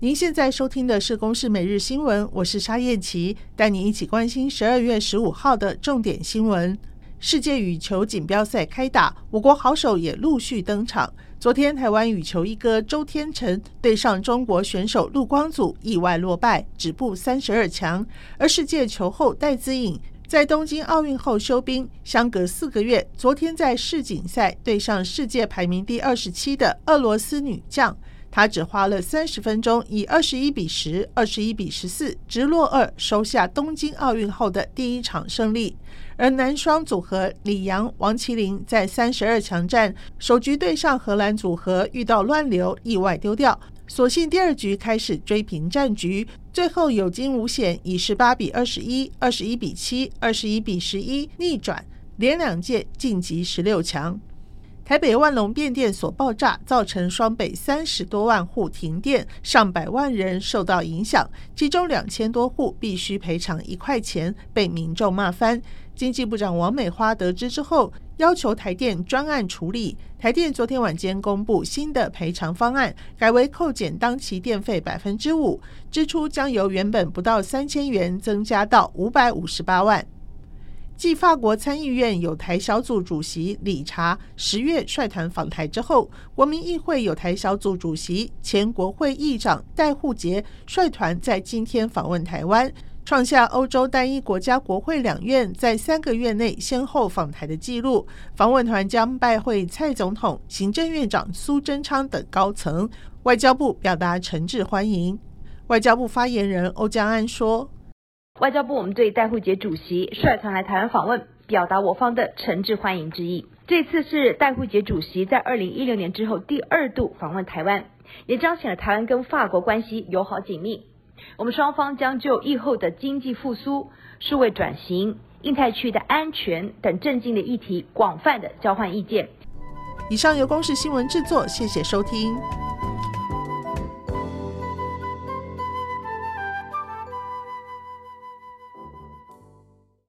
您现在收听的是《公视每日新闻》，我是沙燕琪，带您一起关心十二月十五号的重点新闻。世界羽球锦标赛开打，我国好手也陆续登场。昨天，台湾羽球一哥周天成对上中国选手陆光祖，意外落败，止步三十二强。而世界球后戴资颖在东京奥运后休兵，相隔四个月，昨天在世锦赛对上世界排名第二十七的俄罗斯女将。他只花了三十分钟，以二十一比十、二十一比十四直落二，收下东京奥运后的第一场胜利。而男双组合李阳、王麒麟在三十二强战首局对上荷兰组合，遇到乱流，意外丢掉，所幸第二局开始追平战局，最后有惊无险，以十八比二十一、二十一比七、二十一比十一逆转，连两届晋级十六强。台北万隆变电所爆炸，造成双北三十多万户停电，上百万人受到影响，其中两千多户必须赔偿一块钱，被民众骂翻。经济部长王美花得知之后，要求台电专案处理。台电昨天晚间公布新的赔偿方案，改为扣减当期电费百分之五，支出将由原本不到三千元增加到五百五十八万。继法国参议院有台小组主席理查十月率团访台之后，国民议会有台小组主席前国会议长戴护杰率团在今天访问台湾，创下欧洲单一国家国会两院在三个月内先后访台的纪录。访问团将拜会蔡总统、行政院长苏贞昌等高层。外交部表达诚挚欢迎。外交部发言人欧江安说。外交部，我们对戴慧杰主席率团来台湾访问，表达我方的诚挚欢迎之意。这次是戴慧杰主席在二零一六年之后第二度访问台湾，也彰显了台湾跟法国关系友好紧密。我们双方将就疫后的经济复苏、数位转型、印太区的安全等政经的议题广泛的交换意见。以上由公视新闻制作，谢谢收听。